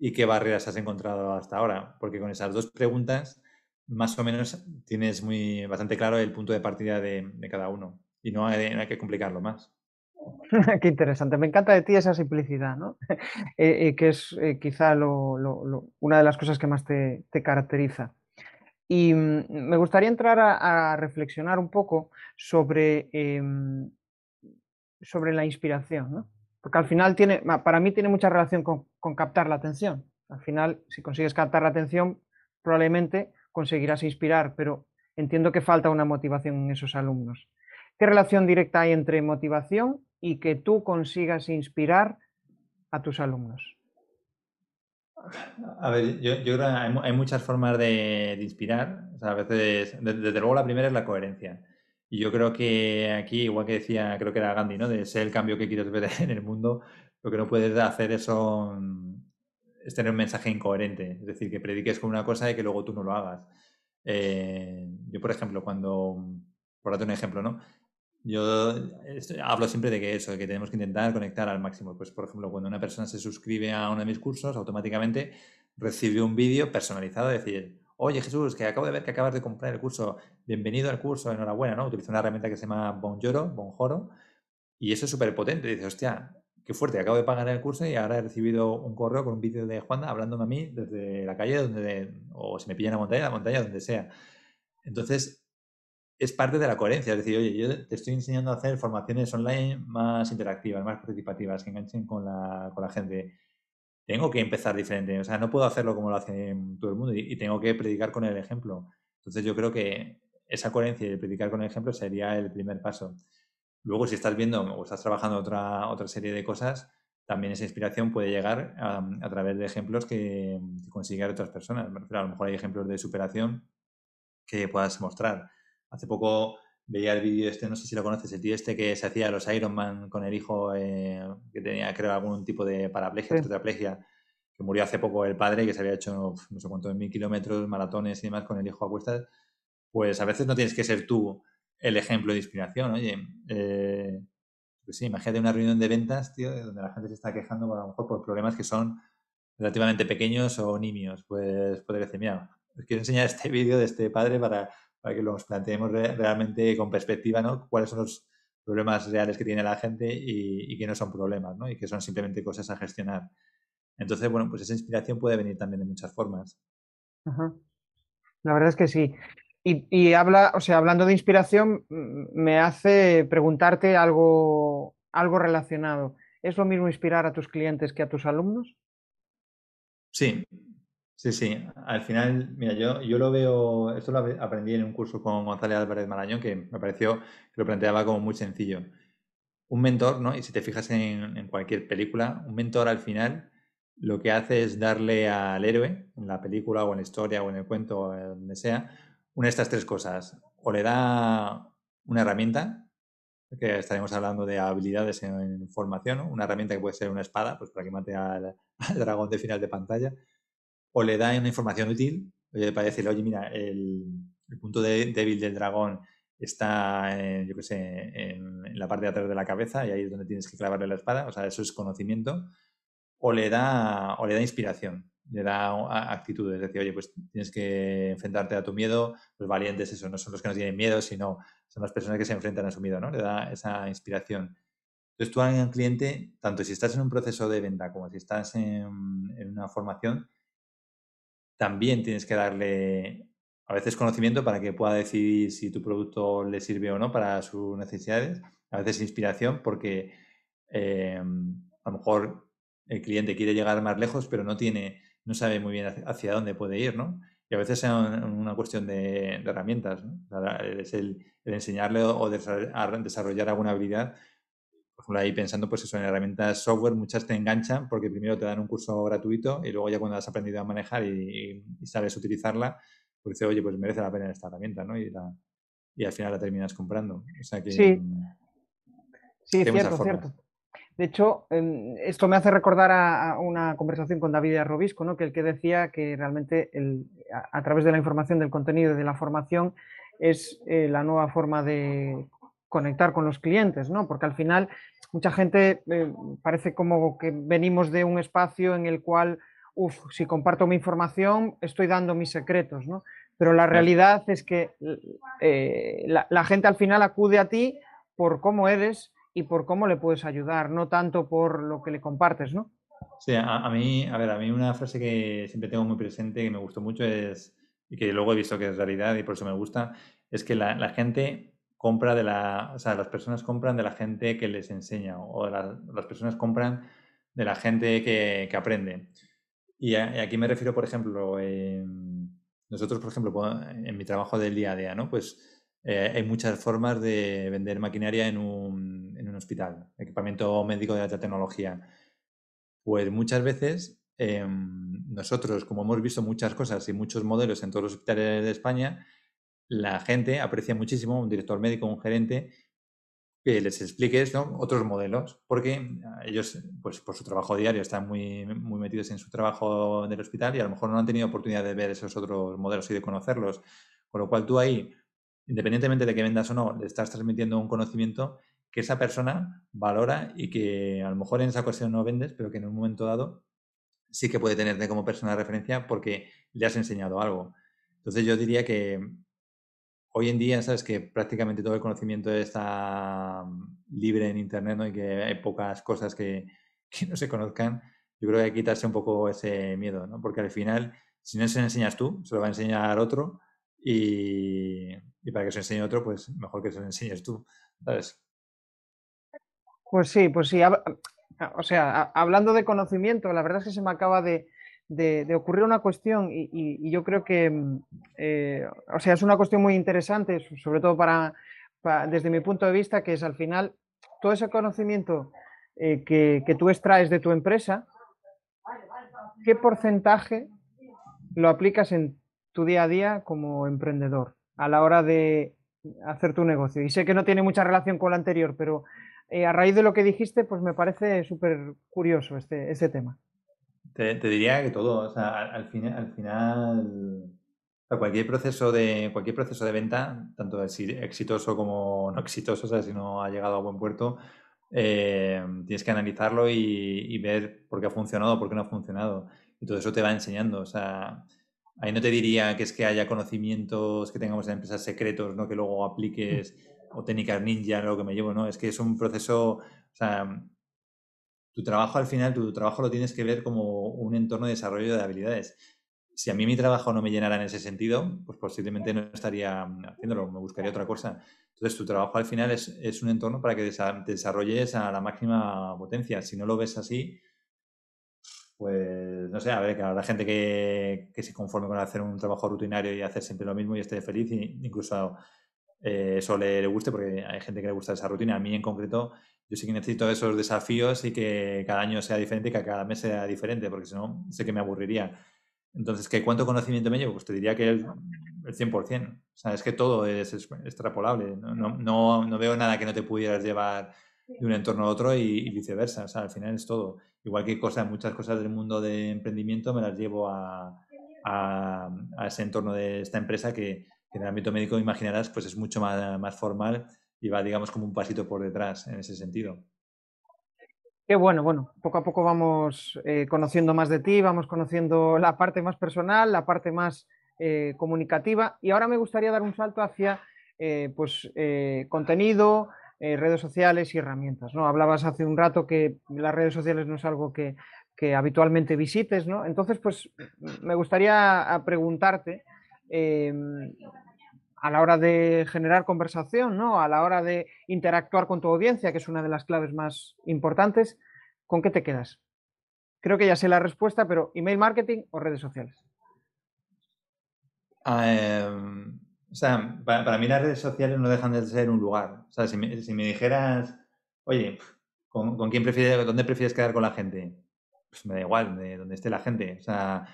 Y qué barreras has encontrado hasta ahora, porque con esas dos preguntas más o menos tienes muy bastante claro el punto de partida de, cada uno y no hay, que complicarlo más. Qué interesante, me encanta de ti esa simplicidad, ¿no? Eh, eh, que es eh, quizá una de las cosas que más te, caracteriza. Y mm, me gustaría entrar a, reflexionar un poco sobre, em, sobre la inspiración, ¿no? Porque al final tiene, para mí tiene mucha relación con, captar la atención. Al final, si consigues captar la atención, probablemente conseguirás inspirar, pero entiendo que falta una motivación en esos alumnos. ¿Qué relación directa hay entre motivación y que tú consigas inspirar a tus alumnos? A ver, yo, creo que hay, muchas formas de, inspirar. a veces, desde luego, la primera es la coherencia. Y yo creo que aquí, igual que decía, creo que era Gandhi, ¿no? De ser el cambio que quieres ver en el mundo, lo que no puedes hacer es tener un mensaje incoherente. Es decir, que prediques con una cosa y que luego tú no lo hagas. Eh, yo, por ejemplo, cuando, por darte un ejemplo, ¿no? Yo hablo siempre de que eso, de que tenemos que intentar conectar al máximo. Pues, por ejemplo, cuando una persona se suscribe a uno de mis cursos, automáticamente recibe un vídeo personalizado, es decir, oye Jesús, que acabo de ver que acabas de comprar el curso, bienvenido al curso, enhorabuena, ¿no? Utiliza una herramienta que se llama Bonjoro, Bonjoro, y eso es súper potente. Dices, hostia, qué fuerte, acabo de pagar el curso y ahora he recibido un correo con un vídeo de Juanda hablándome a mí desde la calle donde, o si me pilla en la montaña, la montaña, donde sea. Entonces, es parte de la coherencia, es decir, oye, yo te estoy enseñando a hacer formaciones online más interactivas, más participativas, que enganchen con la, con la gente tengo que empezar diferente. O sea, no puedo hacerlo como lo hace todo el mundo y, tengo que predicar con el ejemplo. Entonces yo creo que esa coherencia de predicar con el ejemplo sería el primer paso. Luego, si estás viendo o estás trabajando otra, otra serie de cosas, también esa inspiración puede llegar a, través de ejemplos que, que consiguen otras personas. a lo mejor hay ejemplos de superación que puedas mostrar. Hace poco veía el vídeo este, no sé si lo conoces, el tío este que se hacía los Ironman con el hijo eh, que tenía, creo, algún tipo de paraplegia, tetraplegia, que murió hace poco el padre, que se había hecho no sé cuántos mil kilómetros, maratones y demás con el hijo a cuestas. Pues a veces no tienes que ser tú el ejemplo de inspiración, oye. Eh, pues sí, imagínate una reunión de ventas, tío, donde la gente se está quejando a lo mejor por problemas que son relativamente pequeños o nimios. Pues poder decir, mira, os quiero enseñar este vídeo de este padre para para que los planteemos realmente con perspectiva, ¿no? Cuáles son los problemas reales que tiene la gente y, que no son problemas, ¿no? Y que son simplemente cosas a gestionar. Entonces, bueno, pues esa inspiración puede venir también de muchas formas. La verdad es que sí. Y, habla, o sea, hablando de inspiración, me hace preguntarte algo, algo relacionado. ¿Es lo mismo inspirar a tus clientes que a tus alumnos? Sí, sí, sí. Al final, mira, yo, yo lo veo, esto lo aprendí en un curso con González Álvarez Marañón, que me pareció que lo planteaba como muy sencillo. Un mentor, ¿no? Y si te fijas en, en cualquier película, un mentor al final lo que hace es darle al héroe, en la película o en la historia o en el cuento o donde sea, una de estas tres cosas. O le da una herramienta, que estaremos hablando de habilidades en, formación, una herramienta que puede ser una espada, pues para que mate al, dragón de final de pantalla, o le da una información útil para decirle, oye, mira, el, punto débil del dragón está, en, yo qué sé, en, en, la parte de atrás de la cabeza y ahí es donde tienes que clavarle la espada, o sea, eso es conocimiento, o le da, o le da inspiración le da actitudes, es decir, oye, pues tienes que enfrentarte a tu miedo, los valientes, eso, no son los que no tienen miedo, sino son las personas que se enfrentan a su miedo, ¿no? Le da esa inspiración. Entonces tú a un cliente, tanto si estás en un proceso de venta como si estás en, una formación, también tienes que darle a veces conocimiento para que pueda decidir si tu producto le sirve o no para sus necesidades, a veces inspiración porque eh, a lo mejor el cliente quiere llegar más lejos, pero no tiene no sabe muy bien hacia dónde puede ir, ¿no? Y a veces es una cuestión de, herramientas, ¿no? es el, enseñarle o, desarrollar alguna habilidad. Por ejemplo, ahí pensando pues eso, en herramientas software, muchas te enganchan porque primero te dan un curso gratuito y luego ya cuando has aprendido a manejar y, sabes utilizarla, pues dices, oye, pues merece la pena esta herramienta, ¿no? Y, y al final la terminas comprando. O sea que, sí, mm, sí cierto, cierto. De hecho, em, esto me hace recordar a, una conversación con David Arrobisco, ¿no? que el que decía que realmente a, través de la información del contenido y de la formación es eh, la nueva forma de conectar con los clientes, ¿no? porque al final mucha gente eh, parece como que venimos de un espacio en el cual, uff, si comparto mi información estoy dando mis secretos, ¿no? pero la realidad es que eh, la gente al final acude a ti por cómo eres y por cómo le puedes ayudar, no tanto por lo que le compartes, ¿no? Sí, a, mí, a ver, a mí una frase que siempre tengo muy presente, que me gustó mucho, es, y que luego he visto que es realidad y por eso me gusta, es que la, gente compra de la, o sea, las personas compran de la gente que les enseña, o las personas compran de la gente que, aprende. Y, aquí me refiero, por ejemplo, nosotros, por ejemplo, en mi trabajo del día a día, ¿no? Pues eh, hay muchas formas de vender maquinaria en un, hospital, equipamiento médico de alta tecnología. Pues muchas veces em, nosotros, como hemos visto muchas cosas y muchos modelos en todos los hospitales de España, la gente aprecia muchísimo, un director médico, un gerente, que les expliques otros modelos, porque ellos, pues por su trabajo diario, están muy, muy metidos en su trabajo del hospital y a lo mejor no han tenido oportunidad de ver esos otros modelos y de conocerlos. Con lo cual tú ahí independientemente de que vendas o no, le estás transmitiendo un conocimiento que esa persona valora y que a lo mejor en esa ocasión no vendes, pero que en un momento dado sí que puede tenerte como persona de referencia porque le has enseñado algo. Entonces yo diría que hoy en día, sabes que prácticamente todo el conocimiento está libre en Internet ¿no? y que hay pocas cosas que, que no se conozcan. Yo creo que hay que quitarse un poco ese miedo, ¿no? porque al final, si no se lo enseñas tú, se lo va a enseñar otro y, para que se enseñe otro, pues mejor que se lo enseñes tú, ¿sabes? Pues sí, pues sí. O sea, hablando de conocimiento, la verdad es que se me acaba de, ocurrir una cuestión y, yo creo que, mm, eh, o sea, es una cuestión muy interesante, sobre todo para, desde mi punto de vista, que es al final todo ese conocimiento eh, que, que tú extraes de tu empresa, ¿qué porcentaje lo aplicas en tu día a día como emprendedor a la hora de hacer tu negocio? Y sé que no tiene mucha relación con lo anterior, pero eh, a raíz de lo que dijiste, pues me parece súper curioso este, este tema. Te, diría que todo, o sea, al, final, al final cualquier proceso de cualquier proceso de venta, tanto exitoso como no exitoso, o sea, si no ha llegado a buen puerto, eh, tienes que analizarlo y, y, ver por qué ha funcionado, por qué no ha funcionado. Y todo eso te va enseñando. O sea, Ahí no te diría que es que haya conocimientos que tengamos en empresas secretos, ¿no? Que luego apliques o técnicas ninja, lo que me llevo, ¿no? Es que es un proceso, o sea, tu trabajo al final, tu trabajo lo tienes que ver como un entorno de desarrollo de habilidades. si a mí mi trabajo no me llenara en ese sentido, pues posiblemente no estaría haciéndolo, me buscaría otra cosa. Entonces, tu trabajo al final es, es un entorno para que te desarrolles a la máxima potencia. Si no lo ves así, pues no sé, a ver, que habrá gente que, se conforme con hacer un trabajo rutinario y hacer siempre lo mismo y esté feliz, y incluso eh, eso le, le, guste, porque hay gente que le gusta esa rutina. A mí en concreto, yo sí que necesito esos desafíos y que cada año sea diferente y que cada mes sea diferente, porque si no, sé que me aburriría. Entonces, ¿qué cuánto conocimiento me llevo? Pues te diría que el, el 100%. O sea, es que todo es extrapolable. No, no, no, veo nada que no te pudieras llevar de un entorno a otro y, viceversa. O sea, al final es todo. Igual que cosas, muchas cosas del mundo de emprendimiento me las llevo a, a, ese entorno de esta empresa que, en el ámbito médico, imaginarás, pues es mucho más, formal y va, digamos, como un pasito por detrás en ese sentido. Qué bueno, bueno, poco a poco vamos eh, conociendo más de ti, vamos conociendo la parte más personal, la parte más eh, comunicativa y ahora me gustaría dar un salto hacia eh, pues, contenido, redes sociales y herramientas. ¿no? Hablabas hace un rato que las redes sociales no es algo que, que habitualmente visites, ¿no? Entonces, pues me gustaría preguntarte em, a la hora de generar conversación, ¿no? A la hora de interactuar con tu audiencia, que es una de las claves más importantes, ¿con qué te quedas? Creo que ya sé la respuesta, pero email marketing o redes sociales. Em, o sea, para, mí las redes sociales no dejan de ser un lugar. O sea, si me, dijeras, oye, ¿con, quién prefieres, dónde prefieres quedar con la gente? Pues me da igual, de donde esté la gente. O sea,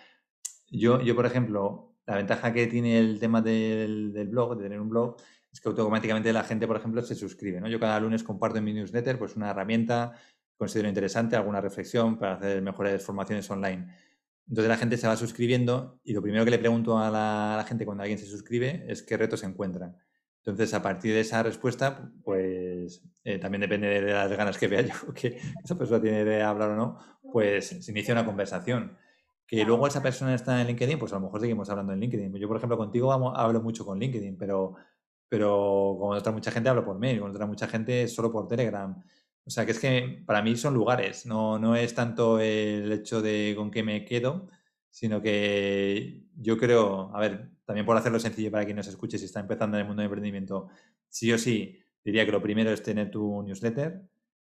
yo, yo por ejemplo, la ventaja que tiene el tema del, blog, de tener un blog, es que automáticamente la gente, por ejemplo, se suscribe. ¿no? Yo cada lunes comparto en mi newsletter pues una herramienta considero interesante, alguna reflexión para hacer mejores formaciones online. Entonces la gente se va suscribiendo y lo primero que le pregunto a la, gente cuando alguien se suscribe es qué retos se encuentran. Entonces, a partir de esa respuesta, pues eh, también depende de las ganas que vea yo que esa persona tiene de hablar o no, pues se inicia una conversación. Que luego esa persona está en LinkedIn, pues a lo mejor seguimos hablando en LinkedIn. Yo, por ejemplo, contigo hablo mucho con LinkedIn, pero, pero con otra mucha gente hablo por mail, con otra mucha gente solo por Telegram. O sea, que es que para mí son lugares, no, no es tanto el hecho de con qué me quedo, sino que yo creo, a ver, también por hacerlo sencillo para quien nos escuche si está empezando en el mundo de emprendimiento, sí o sí, diría que lo primero es tener tu newsletter,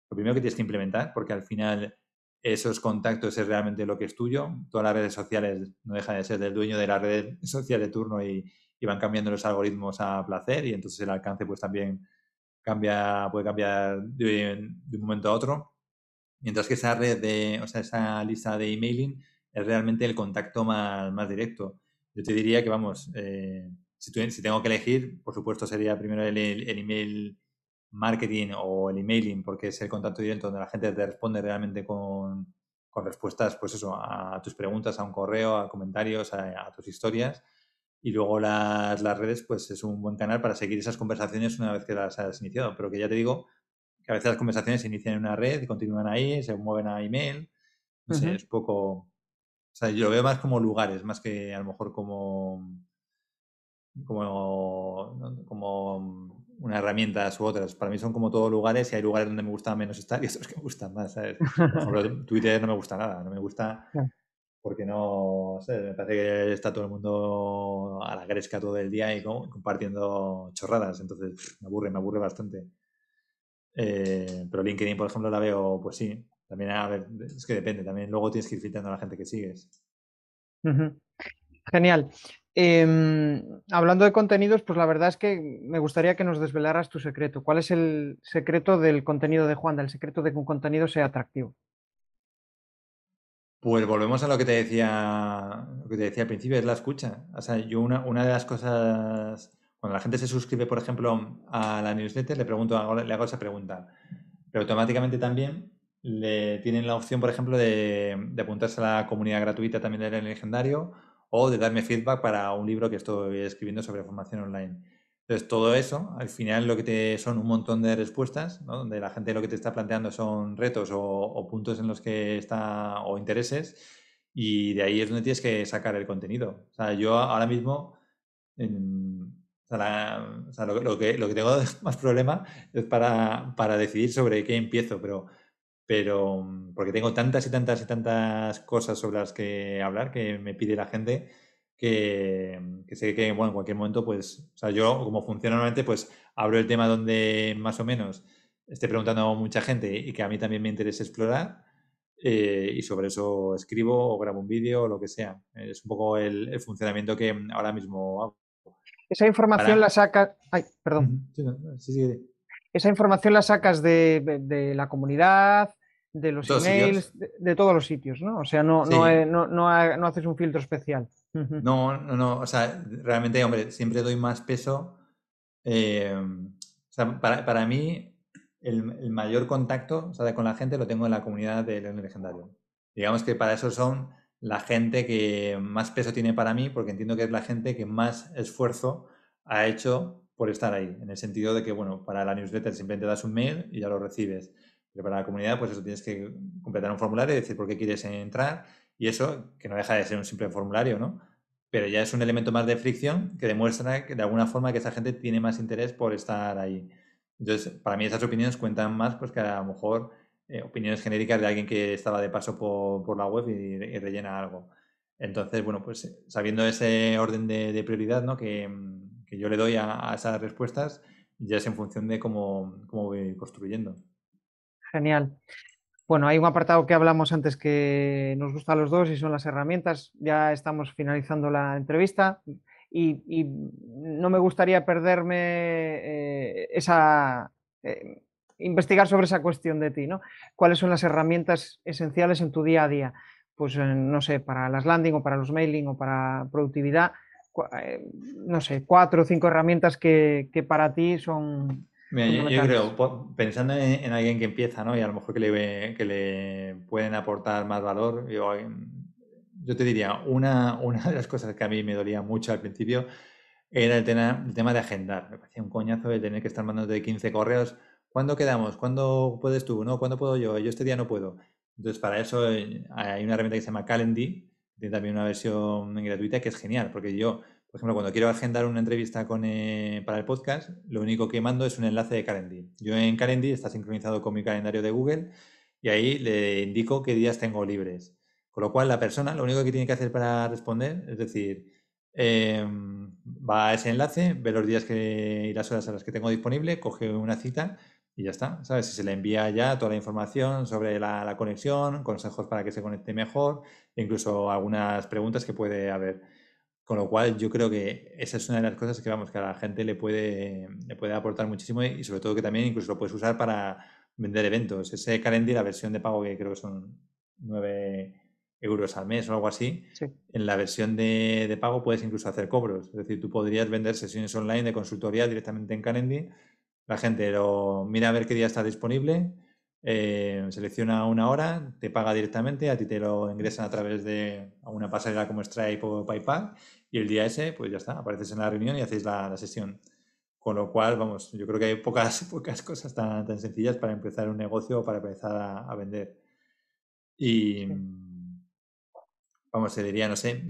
lo primero que tienes que implementar, porque al final esos contactos es realmente lo que es tuyo. Todas las redes sociales no dejan de ser del dueño de la red social de turno y, van cambiando los algoritmos a placer y entonces el alcance pues también cambia, puede cambiar de, un momento a otro. Mientras que esa red o sea, esa lista de emailing es realmente el contacto más, más directo. Yo te diría que, vamos, eh, si, si, tengo que elegir, por supuesto sería primero el, el, email marketing o el emailing, porque es el contacto directo donde la gente te responde realmente con, con respuestas, pues eso, a tus preguntas, a un correo, a comentarios, a tus historias. Y luego las, las, redes, pues es un buen canal para seguir esas conversaciones una vez que las has iniciado. Pero que ya te digo que a veces las conversaciones se inician en una red y continúan ahí, se mueven a email. No sé, es poco. O sea, yo lo veo más como lugares, más que a lo mejor como. como. como una herramienta u otras. Para mí son como todos lugares y hay lugares donde me gusta menos estar y otros que me gustan más, ¿sabes? Por ejemplo, Twitter no me gusta nada, no me gusta porque no, sé, me parece que está todo el mundo a la gresca todo el día y compartiendo chorradas, entonces me aburre, me aburre bastante. Eh, pero LinkedIn, por ejemplo, la veo, pues sí, también, a ver, es que depende, también luego tienes que ir filtrando a la gente que sigues. Genial. Em, hablando de contenidos, pues la verdad es que me gustaría que nos desvelaras tu secreto. ¿Cuál es el secreto del contenido de Juan, del secreto de que un contenido sea atractivo? Pues volvemos a lo que te decía, lo que te decía al principio, es la escucha. O sea, yo una, una de las cosas, cuando la gente se suscribe, por ejemplo, a la newsletter, le pregunto, le hago esa pregunta. Pero automáticamente también le tienen la opción, por ejemplo, de, de apuntarse a la comunidad gratuita también del legendario o de darme feedback para un libro que estoy escribiendo sobre formación online. Entonces, todo eso, al final lo que te son un montón de respuestas, ¿no? donde la gente lo que te está planteando son retos o, puntos en los que está, o intereses, y de ahí es donde tienes que sacar el contenido. O sea, yo ahora mismo, o sea, lo, que, lo que tengo más problema es para, para decidir sobre qué empiezo, pero, pero mm, porque tengo tantas y tantas y tantas cosas sobre las que hablar que me pide la gente que, que sé que bueno, en cualquier momento, pues, o sea, yo como funciona normalmente, pues abro el tema donde más o menos esté preguntando a mucha gente y que a mí también me interese explorar eh, y sobre eso escribo o grabo un vídeo o lo que sea. Es un poco el, funcionamiento que ahora mismo hago. Esa información la sacas... Ay, perdón. Esa información la sacas de la comunidad, de los emails, de, todos los sitios, ¿no? O sea, no, no, no, haces un filtro especial. No, no, no. O sea, realmente, hombre, siempre doy más peso. Eh, o sea, para, para mí, el, mayor contacto o sea, con la gente lo tengo en la comunidad de León Legendario. Digamos que para eso son la gente que más peso tiene para mí, porque entiendo que es la gente que más esfuerzo ha hecho por estar ahí. En el sentido de que, bueno, para la newsletter simplemente das un mail y ya lo recibes. Pero para la comunidad, pues eso tienes que completar un formulario y decir por qué quieres entrar. Y eso, que no deja de ser un simple formulario, ¿no? Pero ya es un elemento más de fricción que demuestra que de alguna forma que esa gente tiene más interés por estar ahí. Entonces, para mí esas opiniones cuentan más pues que a lo mejor eh, opiniones genéricas de alguien que estaba de paso por, la web y, rellena algo. Entonces, bueno, pues sabiendo ese orden de, prioridad ¿no? que, yo le doy a, esas respuestas, ya es en función de cómo, cómo voy construyendo. Genial. Bueno, hay un apartado que hablamos antes que nos gusta a los dos y son las herramientas. Ya estamos finalizando la entrevista y, no me gustaría perderme eh, esa... Eh, investigar sobre esa cuestión de ti, ¿no? ¿Cuáles son las herramientas esenciales en tu día a día? Pues eh, no sé, para las landing o para los mailing o para productividad, no sé, cuatro o cinco herramientas que para ti son yo, creo, pensando en, alguien que empieza, ¿no? Y a lo mejor que le, que le pueden aportar más valor, yo, yo te diría, una, una de las cosas que a mí me dolía mucho al principio era el tema, el tema de agendar. Me parecía un coñazo de tener que estar mandando de 15 correos. ¿Cuándo quedamos? ¿Cuándo puedes tú? ¿No? ¿Cuándo puedo yo? Yo este día no puedo. Entonces, para eso eh, hay una herramienta que se llama Calendly, tiene también una versión gratuita que es genial, porque yo por ejemplo, cuando quiero agendar una entrevista con, eh, para el podcast, lo único que mando es un enlace de Calendly. Yo en Calendly está sincronizado con mi calendario de Google y ahí le indico qué días tengo libres. Con lo cual, la persona lo único que tiene que hacer para responder es decir, em, va a ese enlace, ve los días que, y las horas a las que tengo disponible, coge una cita y ya está. ¿Sabes? Si se le envía ya toda la información sobre la, conexión, consejos para que se conecte mejor, incluso algunas preguntas que puede haber. Con lo cual, yo creo que esa es una de las cosas que, vamos, que a la gente le puede, le puede aportar muchísimo y sobre todo que también incluso lo puedes usar para vender eventos. Ese Calendly, la versión de pago que creo que son 9 euros al mes o algo así, en la versión de, de, pago puedes incluso hacer cobros. Es decir, tú podrías vender sesiones online de consultoría directamente en Calendly. La gente lo mira a ver qué día está disponible, eh, selecciona una hora, te paga directamente, a ti te lo ingresan a través de una pasarela como Stripe o PayPal y el día ese, pues ya está, apareces en la reunión y hacéis la, sesión. Con lo cual, vamos, yo creo que hay pocas, pocas cosas tan, tan sencillas para empezar un negocio o para empezar a, vender. Y vamos, se diría, no sé,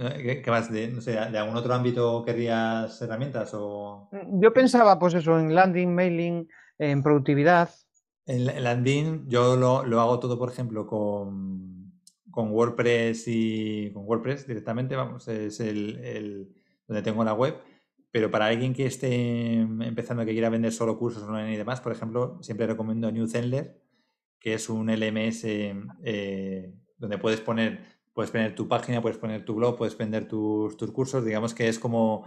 ¿qué más? De, no sé, ¿de algún otro ámbito querrías herramientas? O... Mm, yo pensaba, pues eso, en landing, mailing, en productividad. En, landing, yo lo, lo, hago todo, por ejemplo, con con WordPress y con WordPress directamente, vamos, es el, donde tengo la web. Pero para alguien que esté empezando, que quiera vender solo cursos online y demás, por ejemplo, siempre recomiendo New Zenler, que es un LMS eh, donde puedes poner, puedes poner tu página, puedes poner tu blog, puedes vender tus, tus cursos. Digamos que es como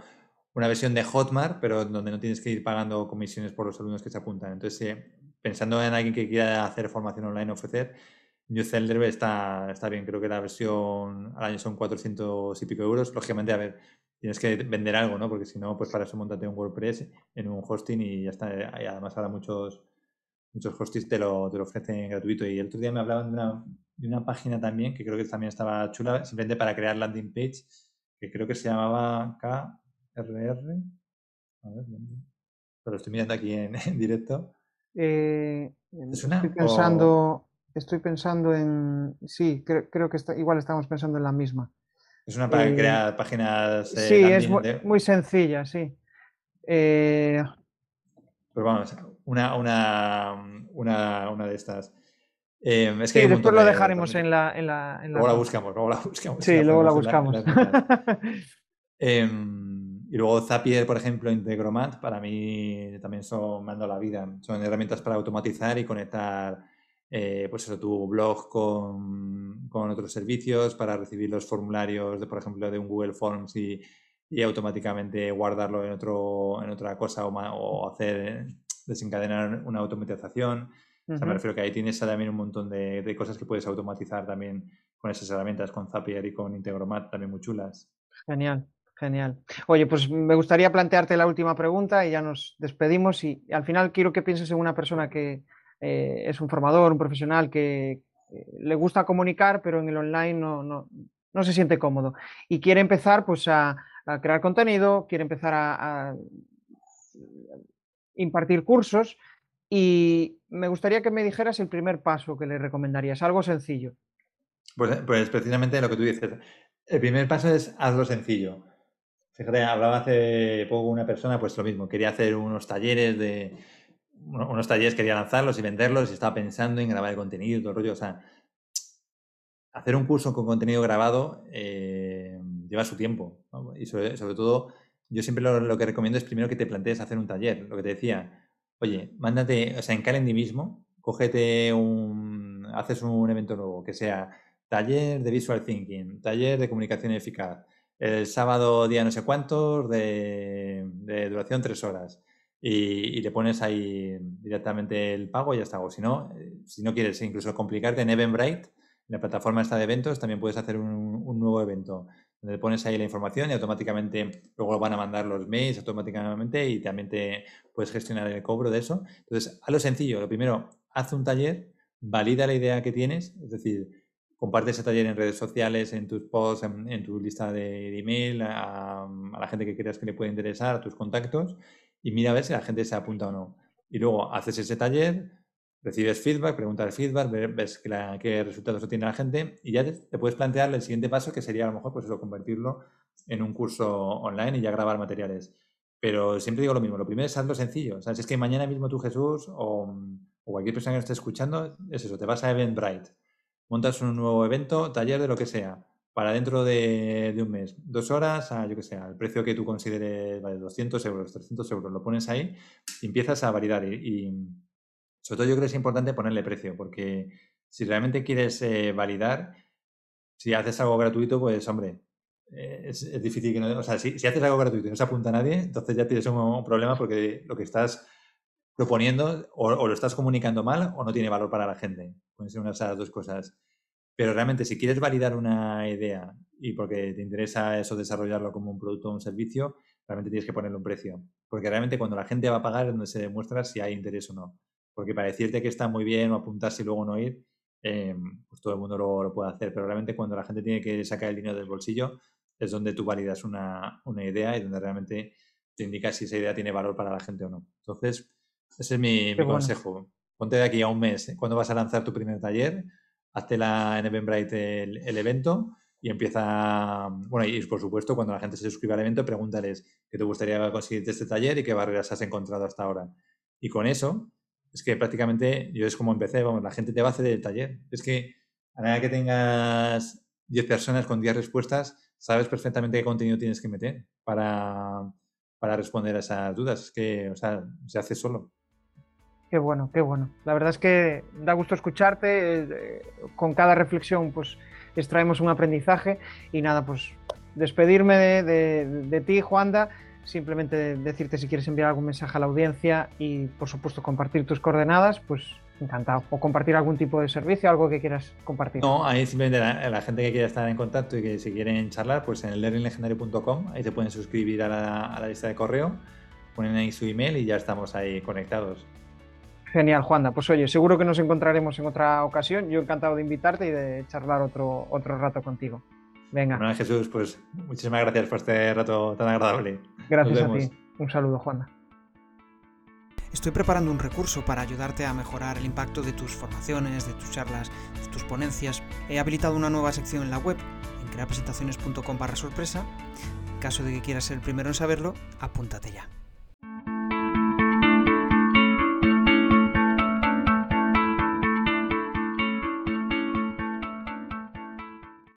una versión de Hotmart, pero donde no tienes que ir pagando comisiones por los alumnos que se apuntan. Entonces, eh, pensando en alguien que quiera hacer formación online, ofrecer, New Zelda está, está bien, creo que la versión al año son 400 y pico euros. Lógicamente, a ver, tienes que vender algo, ¿no? Porque si no, pues para eso montate un WordPress en un hosting y ya está. Y además ahora muchos, muchos hostings te lo, te lo ofrecen gratuito. Y el otro día me hablaban de una, de una página también, que creo que también estaba chula, simplemente para crear landing page, que creo que se llamaba KRR. A ver, Lo estoy mirando aquí en, directo. Eh, Estoy pensando estoy pensando en. Sí, creo, que está, igual estamos pensando en la misma. Es una para eh, crear páginas. Eh, sí, es muy, sencilla, sí. Eh, Pero vamos, una, una, una, una de estas. Eh, es sí, después lo dejaremos en la, en la, Luego la buscamos, luego la buscamos. Sí, luego la buscamos. Em, y luego Zapier, por ejemplo, Integromat, para mí también son, mando la vida. Son herramientas para automatizar y conectar eh, pues eso, tu blog con, con, otros servicios para recibir los formularios, de, por ejemplo, de un Google Forms y, y automáticamente guardarlo en, otro, en otra cosa o, hacer desencadenar una automatización. o sea, me refiero que ahí tienes también un montón de, de, cosas que puedes automatizar también con esas herramientas, con Zapier y con Integromat, también muy chulas. Genial, genial. Oye, pues me gustaría plantearte la última pregunta y ya nos despedimos y al final quiero que pienses en una persona que, eh, es un formador, un profesional que le gusta comunicar, pero en el online no, no, se siente cómodo. Y quiere empezar pues, a, crear contenido, quiere empezar a, impartir cursos. Y me gustaría que me dijeras el primer paso que le recomendarías, algo sencillo. Pues, pues precisamente lo que tú dices. El primer paso es hazlo sencillo. Fíjate, hablaba hace poco una persona, pues lo mismo, quería hacer unos talleres de, unos talleres quería lanzarlos y venderlos y estaba pensando en grabar el contenido y todo el rollo. O sea, hacer un curso con contenido grabado eh, lleva su tiempo. Y sobre, todo, yo siempre lo, que recomiendo es primero que te plantees hacer un taller. Lo que te decía, oye, mándate, o sea, en mismo, cógete un, haces un evento nuevo, que sea taller de visual thinking, taller de comunicación eficaz, el sábado día no sé cuántos de, de duración tres horas y, le pones ahí directamente el pago y ya está. O si no, eh, si no quieres incluso complicarte en Eventbrite, en la plataforma esta de eventos, también puedes hacer un, nuevo evento donde pones ahí la información y automáticamente luego van a mandar los mails automáticamente y también te puedes gestionar el cobro de eso. Entonces, a lo sencillo, lo primero, haz un taller, valida la idea que tienes, es decir, comparte ese taller en redes sociales, en tus posts, en, tu lista de, email, a, la gente que creas que le puede interesar, a tus contactos, y mira a ver si la gente se apunta o no. Y luego haces ese taller, recibes feedback, preguntas de feedback, ves qué resultados obtiene la gente y ya te, puedes plantear el siguiente paso que sería a lo mejor pues convertirlo en un curso online y ya grabar materiales. Pero siempre digo lo mismo, lo primero es hacerlo sencillo. O sea, si es que mañana mismo tú, Jesús, o cualquier persona que esté escuchando, es eso, te vas a Eventbrite, montas un nuevo evento, taller de lo que sea para dentro de, un mes, dos horas, a, yo que sé, al precio que tú consideres, vale, 200 euros, 300 euros, lo pones ahí y empiezas a validar. Y, sobre todo yo creo que es importante ponerle precio, porque si realmente quieres eh, validar, si haces algo gratuito, pues hombre, eh, es, difícil que no... O sea, si, haces algo gratuito y no se apunta a nadie, entonces ya tienes un, problema porque lo que estás proponiendo o, o, lo estás comunicando mal o no tiene valor para la gente. Pueden ser unas de esas dos cosas. Pero realmente, si quieres validar una idea y porque te interesa eso desarrollarlo como un producto o un servicio, realmente tienes que ponerle un precio. Porque realmente cuando la gente va a pagar es donde se demuestra si hay interés o no. Porque para decirte que está muy bien o apuntarse y luego no ir, em, pues todo el mundo lo, puede hacer. Pero realmente cuando la gente tiene que sacar el dinero del bolsillo, es donde tú validas una, idea y donde realmente te indica si esa idea tiene valor para la gente o no. Entonces, ese es mi, consejo. Ponte de aquí a un mes, ¿eh? cuando vas a lanzar tu primer taller, hazte la, en Eventbrite el, evento y empieza, bueno, y por supuesto, cuando la gente se suscriba al evento, pregúntales qué te gustaría conseguir de este taller y qué barreras has encontrado hasta ahora. Y con eso, es que prácticamente yo es como empecé, vamos, la gente te va a hacer el taller. Es que a nada que tengas 10 personas con 10 respuestas, sabes perfectamente qué contenido tienes que meter para, para responder a esas dudas. Es que, o sea, se hace solo. Qué bueno, qué bueno. La verdad es que da gusto escucharte. Eh, con cada reflexión, pues extraemos un aprendizaje. Y nada, pues despedirme de, ti, Juanda. Simplemente decirte si quieres enviar algún mensaje a la audiencia y, por supuesto, compartir tus coordenadas, pues encantado. O compartir algún tipo de servicio, algo que quieras compartir. No, ahí simplemente la, gente que quiera estar en contacto y que si quieren charlar, pues en learninglegendario.com, ahí se pueden suscribir a la, a la lista de correo, ponen ahí su email y ya estamos ahí conectados. Genial, Juanda. Pues oye, seguro que nos encontraremos en otra ocasión. Yo encantado de invitarte y de charlar otro, otro rato contigo. Venga. Bueno, Jesús, pues muchísimas gracias por este rato tan agradable. Gracias a ti. Un saludo, Juanda. Estoy preparando un recurso para ayudarte a mejorar el impacto de tus formaciones, de tus charlas, de tus ponencias. He habilitado una nueva sección en la web, en creapresentaciones.com barra sorpresa. En caso de que quieras ser el primero en saberlo, apúntate ya.